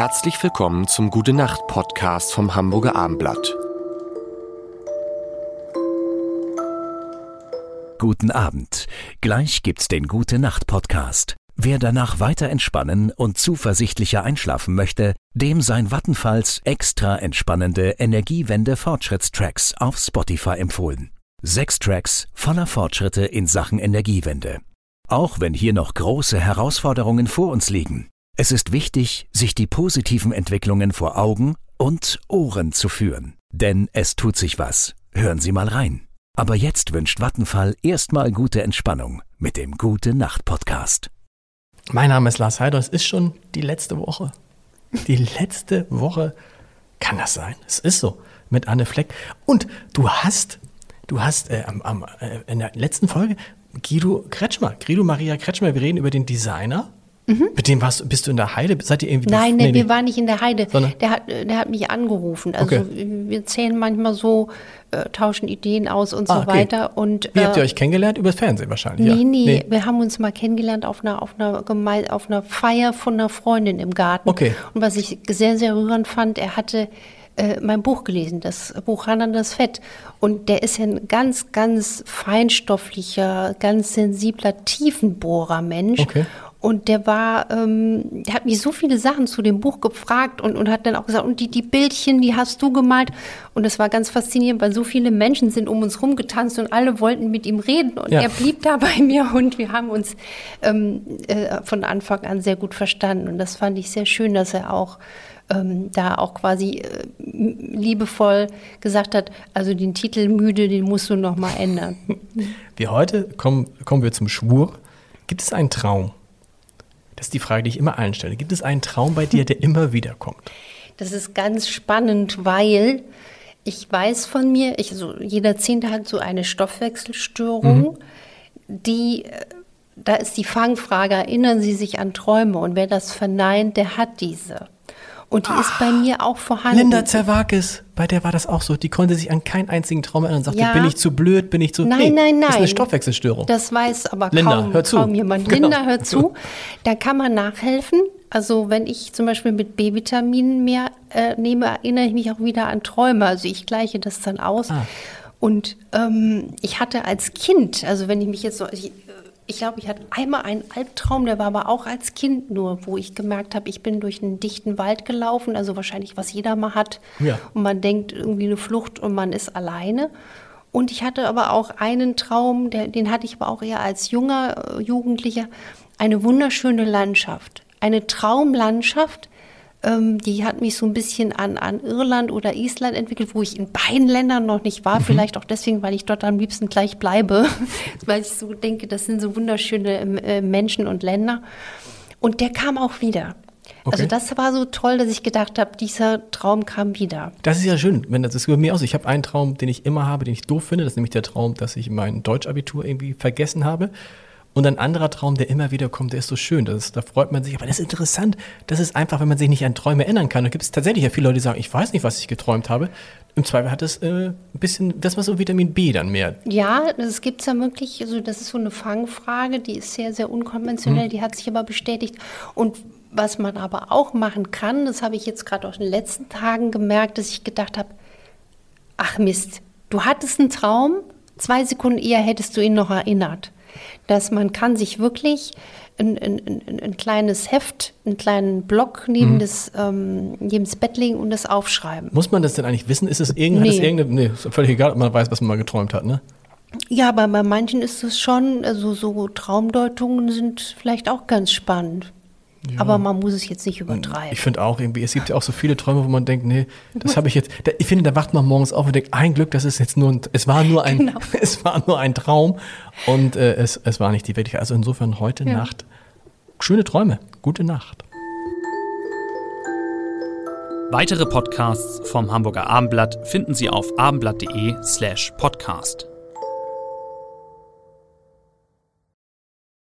Herzlich willkommen zum Gute Nacht Podcast vom Hamburger Armblatt. Guten Abend. Gleich gibt's den Gute Nacht Podcast. Wer danach weiter entspannen und zuversichtlicher einschlafen möchte, dem sein Vattenfalls extra entspannende Energiewende Fortschrittstracks auf Spotify empfohlen. Sechs Tracks voller Fortschritte in Sachen Energiewende. Auch wenn hier noch große Herausforderungen vor uns liegen. Es ist wichtig, sich die positiven Entwicklungen vor Augen und Ohren zu führen. Denn es tut sich was. Hören Sie mal rein. Aber jetzt wünscht Vattenfall erstmal gute Entspannung mit dem Gute Nacht Podcast. Mein Name ist Lars Heider. Es ist schon die letzte Woche. Die letzte Woche. Kann das sein? Es ist so. Mit Anne Fleck. Und du hast, du hast äh, am, am, äh, in der letzten Folge Guido Kretschmer, Guido Maria Kretschmer, wir reden über den Designer. Mhm. Mit dem warst, bist du in der Heide? Seid ihr irgendwie? Nein, nee, nee, wir waren nicht in der Heide. Der hat, der hat mich angerufen. Also okay. wir zählen manchmal so, äh, tauschen Ideen aus und ah, so okay. weiter. Und, Wie äh, habt ihr euch kennengelernt? Über das Fernsehen wahrscheinlich? Nee, ja. nee, nee, wir haben uns mal kennengelernt auf einer, auf einer, Geme auf einer Feier von einer Freundin im Garten. Okay. Und was ich sehr, sehr rührend fand, er hatte äh, mein Buch gelesen, das Buch Ran an das Fett. Und der ist ja ein ganz, ganz feinstofflicher, ganz sensibler, tiefenbohrer Mensch. Okay. Und der war, ähm, der hat mich so viele Sachen zu dem Buch gefragt und, und hat dann auch gesagt, und die, die Bildchen, die hast du gemalt. Und das war ganz faszinierend, weil so viele Menschen sind um uns rumgetanzt und alle wollten mit ihm reden. Und ja. er blieb da bei mir und wir haben uns ähm, äh, von Anfang an sehr gut verstanden. Und das fand ich sehr schön, dass er auch ähm, da auch quasi äh, liebevoll gesagt hat, also den Titel müde, den musst du noch mal ändern. Wie heute kommen, kommen wir zum Schwur. Gibt es einen Traum? Das ist die Frage, die ich immer allen stelle. Gibt es einen Traum bei dir, der immer wieder kommt? Das ist ganz spannend, weil ich weiß von mir, ich, also jeder Zehnte hat so eine Stoffwechselstörung, mhm. die äh, da ist die Fangfrage, erinnern Sie sich an Träume? Und wer das verneint, der hat diese. Und die ah, ist bei ah, mir auch vorhanden. Linda Zerwakis, bei der war das auch so. Die konnte sich an keinen einzigen Traum erinnern und sagte, ja. bin ich zu blöd, bin ich zu... Nein, nee, nein, nein. Das ist eine Stoffwechselstörung. Das weiß aber Linda, kaum, hör zu. kaum jemand. Genau. Linda, hör zu. Da kann man nachhelfen. Also wenn ich zum Beispiel mit B-Vitaminen mehr äh, nehme, erinnere ich mich auch wieder an Träume. Also ich gleiche das dann aus. Ah. Und ähm, ich hatte als Kind, also wenn ich mich jetzt so, ich, ich glaube, ich hatte einmal einen Albtraum, der war aber auch als Kind nur, wo ich gemerkt habe, ich bin durch einen dichten Wald gelaufen, also wahrscheinlich, was jeder mal hat. Ja. Und man denkt irgendwie eine Flucht und man ist alleine. Und ich hatte aber auch einen Traum, der, den hatte ich aber auch eher als junger äh, Jugendlicher, eine wunderschöne Landschaft. Eine Traumlandschaft, ähm, die hat mich so ein bisschen an, an Irland oder Island entwickelt, wo ich in beiden Ländern noch nicht war. Mhm. Vielleicht auch deswegen, weil ich dort am liebsten gleich bleibe, weil ich so denke, das sind so wunderschöne ähm, äh, Menschen und Länder. Und der kam auch wieder. Also okay. Also das war so toll, dass ich gedacht habe, dieser Traum kam wieder. Das ist ja schön, wenn das ist über mir aus. Ich habe einen Traum, den ich immer habe, den ich doof finde. Das ist nämlich der Traum, dass ich mein Deutschabitur irgendwie vergessen habe. Und ein anderer Traum, der immer wieder kommt, der ist so schön. Das da freut man sich. Aber das ist interessant. Das ist einfach, wenn man sich nicht an Träume erinnern kann. Da gibt es tatsächlich ja viele Leute, die sagen, ich weiß nicht, was ich geträumt habe. Im Zweifel hat es äh, ein bisschen, das war so Vitamin B dann mehr. Ja, das gibt es ja wirklich. Also das ist so eine Fangfrage, die ist sehr, sehr unkonventionell. Mhm. Die hat sich aber bestätigt. Und was man aber auch machen kann, das habe ich jetzt gerade auch in den letzten Tagen gemerkt, dass ich gedacht habe, ach Mist, du hattest einen Traum, zwei Sekunden eher hättest du ihn noch erinnert dass man kann sich wirklich ein, ein, ein, ein kleines Heft, einen kleinen Block neben, mhm. das, ähm, neben das Bett legen und das aufschreiben. Muss man das denn eigentlich wissen? Ist es irgend, nee. irgendeine, nee, ist völlig egal, ob man weiß, was man mal geträumt hat, ne? Ja, aber bei manchen ist es schon, also so Traumdeutungen sind vielleicht auch ganz spannend. Ja. Aber man muss es jetzt nicht übertreiben. Ich finde auch irgendwie, es gibt ja auch so viele Träume, wo man denkt, nee, das habe ich jetzt. Da, ich finde, da wacht man morgens auf und denkt, ein Glück, das ist jetzt nur ein, es war nur ein, genau. es war nur ein Traum und äh, es, es war nicht die Wirklichkeit. Also insofern heute ja. Nacht schöne Träume, gute Nacht. Weitere Podcasts vom Hamburger Abendblatt finden Sie auf abendblatt.de slash podcast.